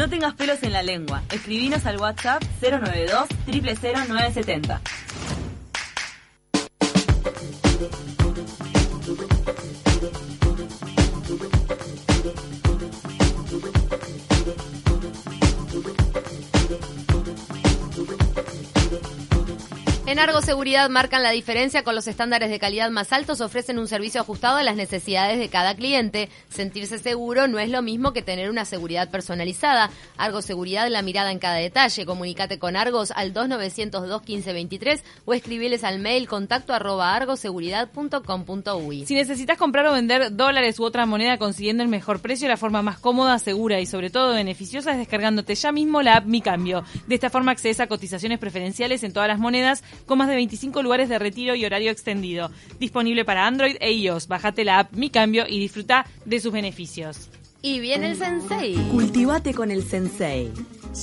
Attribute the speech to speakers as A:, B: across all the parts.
A: No tengas pelos en la lengua. Escribinos al WhatsApp 092 000970.
B: En Argo Seguridad marcan la diferencia con los estándares de calidad más altos, ofrecen un servicio ajustado a las necesidades de cada cliente. Sentirse seguro no es lo mismo que tener una seguridad personalizada. Argo Seguridad, la mirada en cada detalle. Comunicate con Argos al 2902 1523 o escribiles al mail contacto arroba argoseguridad.com.uy.
C: Si necesitas comprar o vender dólares u otra moneda consiguiendo el mejor precio, la forma más cómoda, segura y sobre todo beneficiosa es descargándote ya mismo la app Mi Cambio. De esta forma accedes a cotizaciones preferenciales en todas las monedas con más de 25 lugares de retiro y horario extendido. Disponible para Android e iOS. Bájate la app Mi Cambio y disfruta de sus beneficios.
B: Y viene el sensei.
A: Cultivate con el sensei.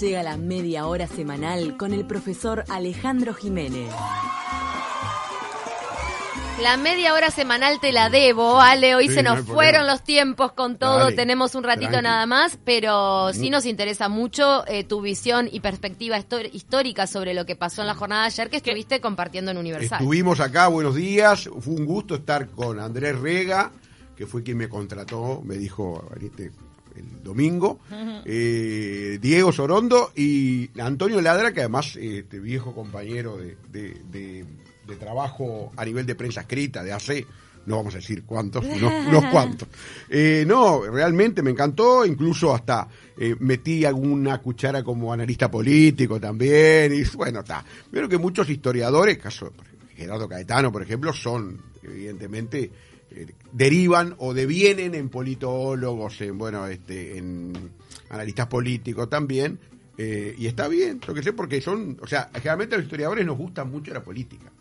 A: Llega la media hora semanal con el profesor Alejandro Jiménez.
B: La media hora semanal te la debo, Ale. Hoy
D: Sí,
B: se
D: no
B: nos fueron los tiempos con todo.
D: Dale,
B: Tenemos un ratito
D: tranqui.
B: nada más, pero sí nos interesa mucho eh, tu visión y perspectiva histórica sobre lo que pasó en la jornada de ayer que estuviste compartiendo en Universal.
D: Estuvimos acá, buenos días. Fue un gusto estar con Andrés Rega, que fue quien me contrató, me dijo "Venite el domingo. eh, Diego Sorondo y Antonio Ladra, que además este viejo compañero de, de- de- de trabajo a nivel de prensa escrita, de hace, no vamos a decir cuántos, unos, unos cuantos. Eh, no, realmente me encantó, incluso hasta eh, metí alguna cuchara como analista político también, y bueno, está. Pero que muchos historiadores, caso Gerardo Caetano, por ejemplo, son evidentemente eh, derivan o devienen en politólogos, en bueno, este, en analistas políticos también, eh, y está bien, lo que sé, porque son, o sea, generalmente a los historiadores nos gusta mucho la política,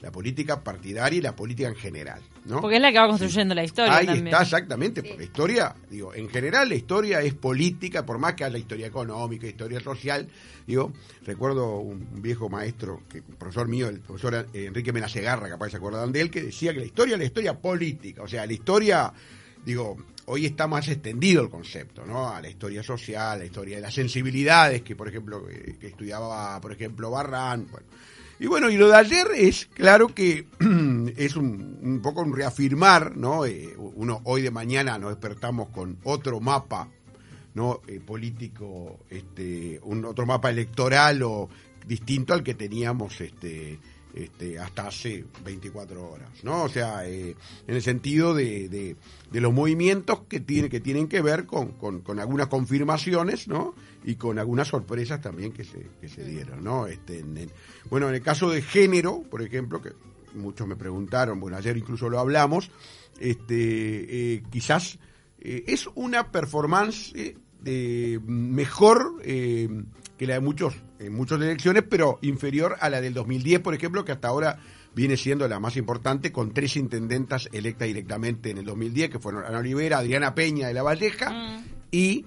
D: la política partidaria y la política en general, ¿no?
C: Porque es la que va construyendo la historia
D: Ahí
C: también.
D: está, exactamente, porque la historia, digo, en general la historia es política, por más que haya historia económica, historia social, digo, recuerdo un viejo maestro, que un profesor mío, el profesor eh, Enrique Menacegarra, capaz se acuerdan de él, que decía que la historia es la historia política, o sea, la historia, digo, hoy está más extendido el concepto, ¿no? A la historia social, a la historia de las sensibilidades, que por ejemplo, eh, que estudiaba, por ejemplo, Barran, bueno. Y bueno, y lo de ayer es claro que es un, un poco un reafirmar, ¿no? Eh, uno hoy de mañana nos despertamos con otro mapa, ¿no? Eh, político, este, otro mapa electoral o distinto al que teníamos, este, este, hasta hace 24 horas, ¿no? O sea, eh, en el sentido de, de, los movimientos que, tiene, que tienen que ver con, con, algunas confirmaciones, ¿no? Y con algunas sorpresas también que se, que se dieron, ¿no? Este, en- en- bueno, en el caso de género, por ejemplo, que muchos me preguntaron, bueno, ayer incluso lo hablamos, este, eh, quizás eh, es una performance eh, mejor eh, que la de muchos en muchas elecciones, pero inferior a la del 2010, por ejemplo, que hasta ahora viene siendo la más importante, con tres intendentas electas directamente en el 2010, que fueron Ana Olivera, Adriana Peña de la Valleja y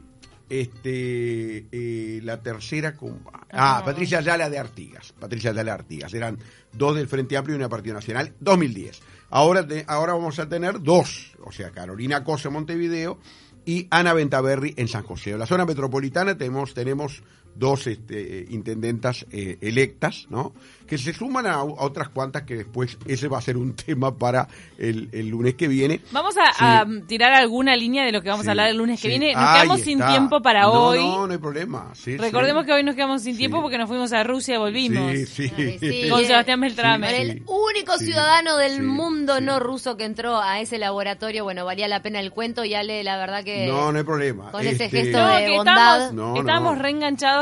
D: este eh, la tercera con ah, Patricia Ayala de Artigas Patricia Ayala de Artigas. Eran dos del Frente Amplio y una Partido Nacional 2010 ahora te- ahora vamos a tener dos o sea Carolina Cosa Montevideo y Ana Ventaverri en San José. En la zona metropolitana tenemos tenemos dos este, intendentas eh, electas no que se suman a, a otras cuantas que después ese va a ser un tema para el, el lunes que viene
C: Vamos a,
D: Sí.
C: a tirar alguna línea de lo que vamos
D: Sí,
C: a hablar el lunes que viene. Nos
D: Ahí
C: quedamos sin tiempo para
D: No,
C: hoy.
D: No, no hay problema. Sí,
C: Recordemos
D: sí.
C: que hoy nos quedamos sin
D: Sí.
C: tiempo porque nos fuimos a Rusia y volvimos.
D: Sí, sí.
B: Ay, sí.
C: Con Sebastián Beltrame.
B: El único
D: Sí,
B: ciudadano del
D: sí,
B: mundo
D: sí.
B: no ruso que entró a ese laboratorio, bueno, valía la pena el cuento y Ale, la verdad que
D: No, no hay problema.
B: con ese
D: Este,
B: gesto
C: No,
B: de
C: que
B: bondad.
C: estábamos,
D: No,
C: estábamos
D: no.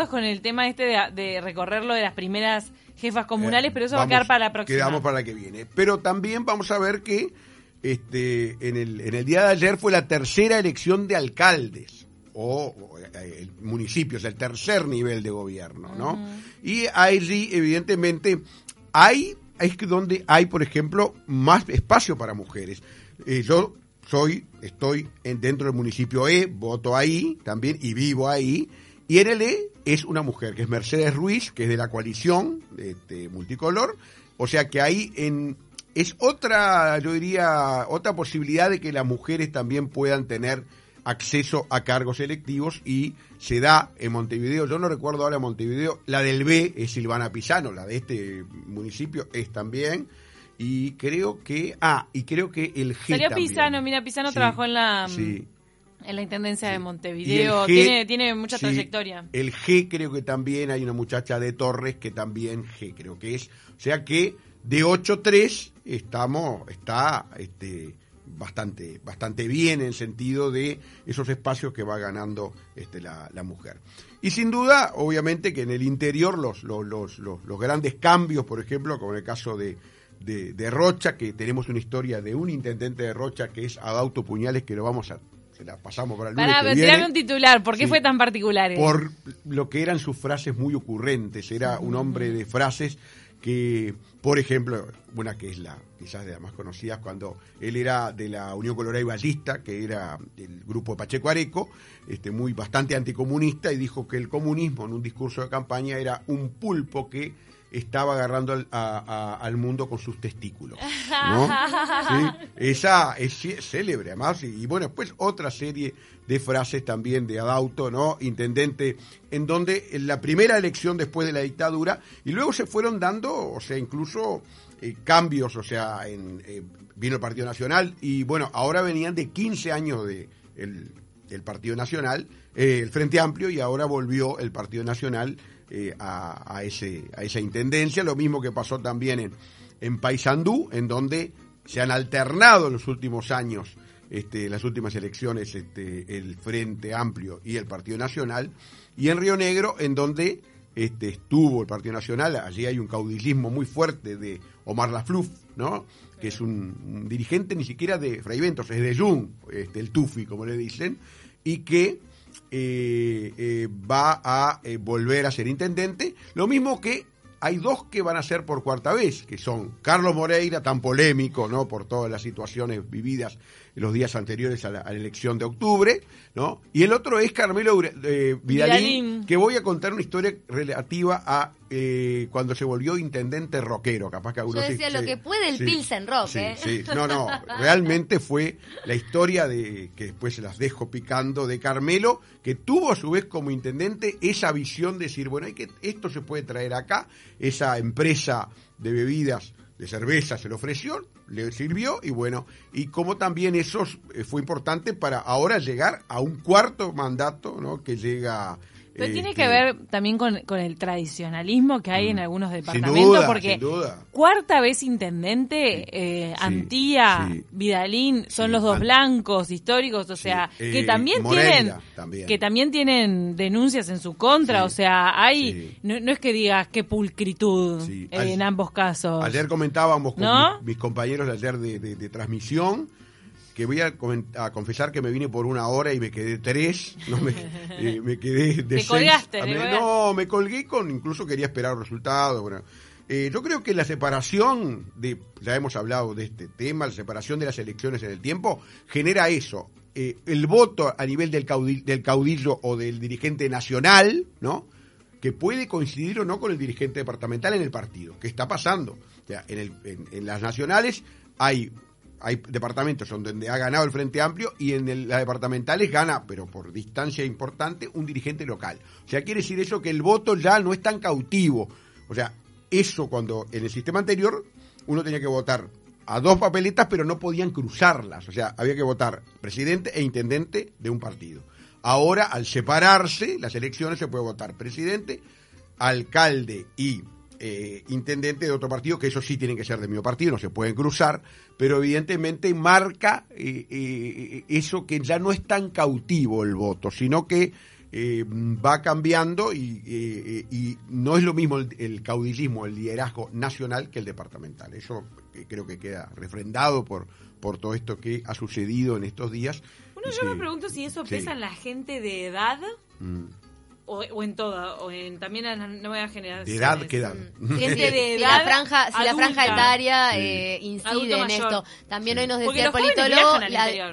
C: Con el tema este de, de recorrerlo de las primeras jefas comunales,
D: Eh,
C: pero eso va a quedar para la próxima.
D: Quedamos para la que viene. Pero también vamos a ver que este, en, el, en el día de ayer fue la tercera elección de alcaldes o, o, eh, el municipio, el tercer nivel de gobierno, ¿no? Y allí, evidentemente, hay, es donde hay, por ejemplo, más espacio para mujeres. Eh, yo soy, estoy en, dentro del municipio E, voto ahí también y vivo ahí. Y en el E es una mujer, que es Mercedes Ruiz, que es de la coalición este, multicolor. O sea que ahí en, es otra, yo diría, otra posibilidad de que las mujeres también puedan tener acceso a cargos electivos y se da en Montevideo, yo no recuerdo ahora Montevideo, la del B es Silvana Pisano, la de este municipio es también, y creo que, ah, y creo que el G
C: Salió
D: también.
C: Pisano, mira, Pisano
D: Sí,
C: trabajó en la,
D: sí.
C: En la Intendencia de
D: el
C: Montevideo,
D: G,
C: tiene, tiene mucha
D: sí,
C: trayectoria.
D: El G creo que también hay una muchacha de Torres que también G creo que es. O sea que de 8-3 estamos, está este, bastante, bastante bien en sentido de esos espacios que va ganando este, la, la mujer. Y sin duda, obviamente que en el interior los, los, los, los, los grandes cambios, por ejemplo, como en el caso de, de, de Rocha, que tenemos una historia de un intendente de Rocha que es Adauto Puñales, que lo vamos a, se la pasamos para el lunes
C: Pará,
D: que
C: pero
D: viene
C: un titular, ¿por qué
D: Sí.
C: fue tan particular?
D: por lo que eran sus frases muy ocurrentes. Era un hombre de frases que, por ejemplo, una que es la quizás de las más conocidas, cuando él era de la Unión Colorada y Ballista, que era el grupo de Pacheco Areco, este, muy bastante anticomunista, y dijo que el comunismo en un discurso de campaña era un pulpo que estaba agarrando al, a- a- al mundo con sus testículos. ¿no? Sí, Esa es célebre, además. Y, y bueno, después otra serie de frases también de Adauto, ¿no? Intendente, en donde en la primera elección después de la dictadura, y luego se fueron dando, o sea, incluso eh, cambios, o sea, en, eh, vino el Partido Nacional, y bueno, ahora venían de 15 años de el, el Partido Nacional, eh, el Frente Amplio, y ahora volvió el Partido Nacional eh, a, ese, a esa intendencia, lo mismo que pasó también en, en Paysandú, en donde se han alternado en los últimos años, este, las últimas elecciones, este, el Frente Amplio y el Partido Nacional, y en Río Negro, en donde este, estuvo el Partido Nacional, allí hay un caudillismo muy fuerte de Omar Lafluf, ¿no? que es un, un dirigente ni siquiera de Fray Ventos, es de Jung, este, el Tufi, como le dicen, y que eh, eh, va a eh, volver a ser intendente, lo mismo que hay dos que van a ser por cuarta vez, que son Carlos Moreira, tan polémico, ¿no? Por todas las situaciones vividas los días anteriores a la, a la elección de octubre, ¿no? Y el otro es Carmelo eh, Vidalín,
C: Vidalín.
D: que voy a contar una historia relativa a eh, cuando se volvió intendente rockero, capaz que
B: Yo
D: algunos
B: decía
D: sí-
B: lo
D: sí,
B: que puede el
D: sí,
B: Pilsen Rock, ¿eh?
D: sí. No, no, realmente fue la historia de, que después se las dejo picando, de Carmelo, que tuvo a su vez como intendente esa visión de decir, bueno, hay que, esto se puede traer acá, esa empresa de bebidas, de cerveza se le ofreció, le sirvió y bueno, y como también eso eh, fue importante para ahora llegar a un cuarto mandato, ¿no? Que llega...
C: Pero tiene
D: este,
C: que ver también con, con el tradicionalismo que hay en algunos
D: sin
C: departamentos,
D: duda,
C: porque
D: sin duda.
C: cuarta vez intendente, eh,
D: Sí,
C: Antía,
D: sí.
C: Vidalín, son
D: Sí,
C: los dos
D: An-
C: blancos históricos, o sea,
D: eh,
C: que también
D: Moreira
C: tienen,
D: también.
C: que también tienen denuncias en su contra, o sea, hay, no, no es que digas qué pulcritud eh,
D: al-
C: en ambos casos.
D: Ayer comentábamos con
C: ¿No?
D: mis, mis compañeros ayer de, de- de transmisión que voy a, confesar que me vine por una hora y me quedé tres, no me, eh, me quedé de
C: Te
D: seis.
C: colgaste,
D: a
C: te
D: me-
C: colgaste.
D: no, me colgué con, incluso quería esperar resultados. Bueno, Eh, yo creo que la separación de, ya hemos hablado de este tema, la separación de las elecciones en el tiempo, genera eso. Eh, el voto a nivel del, caudil- del caudillo o del dirigente nacional, ¿no? que puede coincidir o no con el dirigente departamental en el partido. ¿Qué está pasando? O sea, en, el- en- en las nacionales hay, hay departamentos donde ha ganado el Frente Amplio y en las departamentales gana, pero por distancia importante, un dirigente local. O sea, quiere decir eso que el voto ya no es tan cautivo. O sea, eso cuando en el sistema anterior uno tenía que votar a dos papeletas, pero no podían cruzarlas. O sea, había que votar presidente e intendente de un partido. Ahora, al separarse las elecciones, se puede votar presidente, alcalde y eh, intendente de otro partido, que eso sí tienen que ser de mi partido, no se pueden cruzar, pero evidentemente marca eh, eh, eso que ya no es tan cautivo el voto, sino que eh, va cambiando y, y no es lo mismo el, el caudillismo, el liderazgo nacional que el departamental. Eso creo que queda refrendado por, por todo esto que ha sucedido en estos días.
C: Bueno, yo me pregunto si eso
D: sí.
C: pesa en la gente de edad
D: Mm.
C: O, o en toda, o en también a las nuevas generaciones.
D: ¿De edad qué edad?
C: Gente de
B: Si la franja, si la franja etaria
D: Sí.
B: eh, incide en esto. También hoy nos decía el politólogo,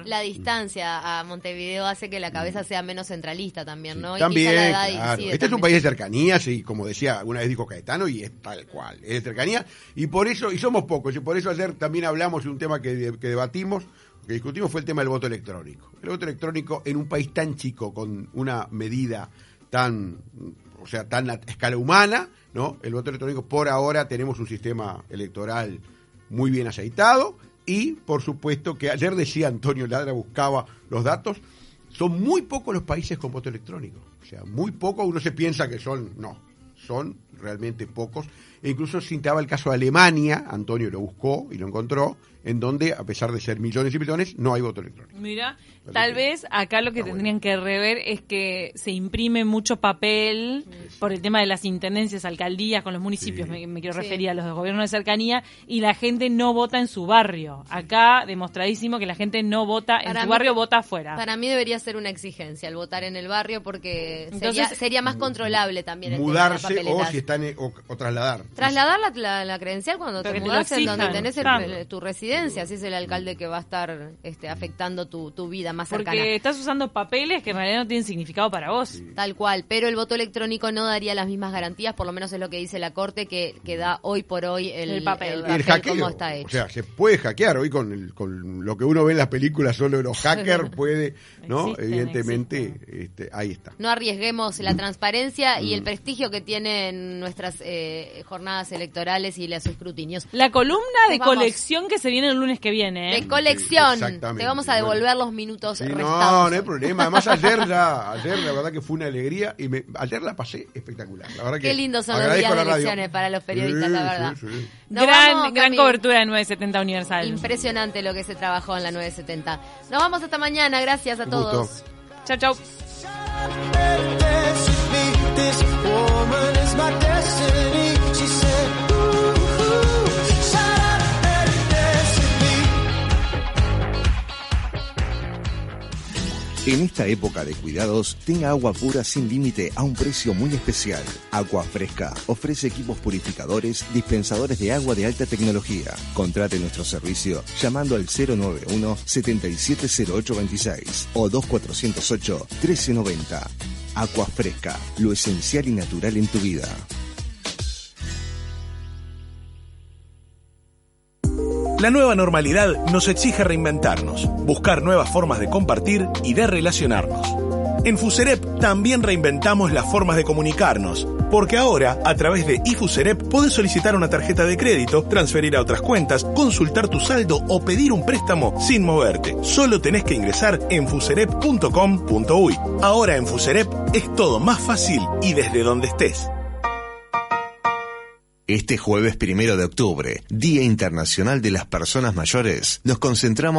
B: la, distancia a Montevideo hace que la cabeza sea menos centralista también, ¿no? Y
D: También,
B: la edad
D: claro. Este es un país de cercanías y como decía, una vez dijo Caetano y es tal cual, es de cercanía y por eso, y somos pocos, y por eso ayer también hablamos de un tema que, que debatimos, que discutimos fue el tema del voto electrónico. El voto electrónico en un país tan chico, con una medida tan, o sea, tan a escala humana, ¿no? El voto electrónico por ahora tenemos un sistema electoral muy bien aceitado y por supuesto que ayer decía Antonio Ladra, buscaba los datos, son muy pocos los países con voto electrónico. O sea, muy pocos, uno se piensa que son, no, son realmente pocos. E incluso citaba el caso de Alemania, Antonio lo buscó y lo encontró, en donde, a pesar de ser millones y millones, no hay voto electrónico.
C: Mira,
D: Parece
C: tal
D: que
C: vez acá lo que
D: está
C: tendrían que rever es que se imprime mucho papel por el tema de las intendencias, alcaldías con los municipios,
D: Sí.
C: me, me quiero
B: Sí.
C: referir a los de gobierno de cercanía, y la gente no vota en su barrio. Acá demostradísimo que la gente no vota en su
B: mí-
C: barrio, vota afuera.
B: Para mí debería ser una exigencia el votar en el barrio porque sería,
C: Entonces,
B: sería más controlable también el
D: Mudarse
B: tema de la
D: o si están, en- o, o trasladar.
B: Trasladar la, la- la credencial cuando
C: Pero
B: te mudas en donde tenés el-
C: claro.
B: el- tu residencia, así es el alcalde que va a estar este, afectando tu, tu vida más cercana.
C: Porque estás usando papeles que en realidad no tienen significado para vos.
B: Tal cual, pero el voto electrónico no daría las mismas garantías, por lo menos es lo que dice la Corte, que, que da hoy por hoy el,
C: El papel.
B: el
D: Y el
B: papel
D: hackeo,
B: como está hecho.
D: o sea, se puede hackear hoy con, el- con lo que uno ve en las películas, solo los hackers puede, ¿no?
C: Existen,
D: Evidentemente, este, ahí está.
B: no arriesguemos la transparencia y el prestigio que tienen nuestras eh, jornadas electorales y los escrutinios.
C: La columna de
B: Nos vamos.
C: colección que se viene el lunes que viene. ¿eh?
B: De colección,
D: Exactamente,
B: te vamos a devolver
D: bueno.
B: los minutos
D: Sí,
B: restados.
D: no, no hay problema. Además ayer ya, ayer la verdad que fue una alegría y me, ayer la pasé espectacular. La verdad que
B: Qué lindos son los días de elecciones para los periodistas,
D: Sí,
B: la verdad.
D: sí, sí.
B: Nos
C: gran
B: vamos,
C: gran cobertura de 970 Universal.
B: Impresionante lo que se trabajó en la 970. Nos vamos hasta mañana, gracias a
D: Un
B: todos.
D: gusto.
C: Chau,
E: En esta época de cuidados, tenga agua pura sin límite a un precio muy especial. Agua Fresca ofrece equipos purificadores, dispensadores de agua de alta tecnología. Contrate nuestro servicio llamando al 091 770826 o 2408 1390. Agua Fresca, lo esencial y natural en tu vida.
F: La nueva normalidad nos exige reinventarnos, buscar nuevas formas de compartir y de relacionarnos. En Fuserep también reinventamos las formas de comunicarnos, porque ahora, a través de iFuserep, podés solicitar una tarjeta de crédito, transferir a otras cuentas, consultar tu saldo o pedir un préstamo sin moverte. Solo tenés que ingresar en fuserep.com.uy. Ahora en Fuserep es todo más fácil y desde donde estés.
E: Este jueves primero de octubre, Día Internacional de las Personas Mayores, nos concentramos